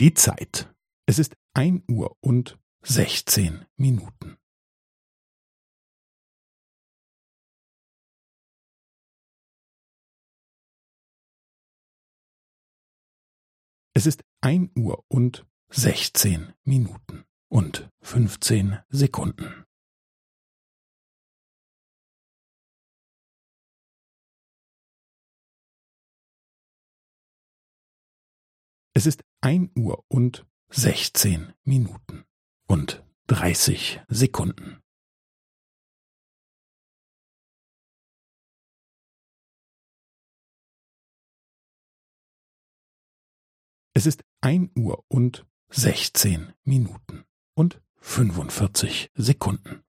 Die Zeit. Es ist ein Uhr und sechzehn Minuten. Es ist ein Uhr und sechzehn Minuten und fünfzehn Sekunden. Es ist ein Uhr und sechzehn Minuten und dreißig Sekunden. Es ist ein Uhr und sechzehn Minuten und fünfundvierzig Sekunden.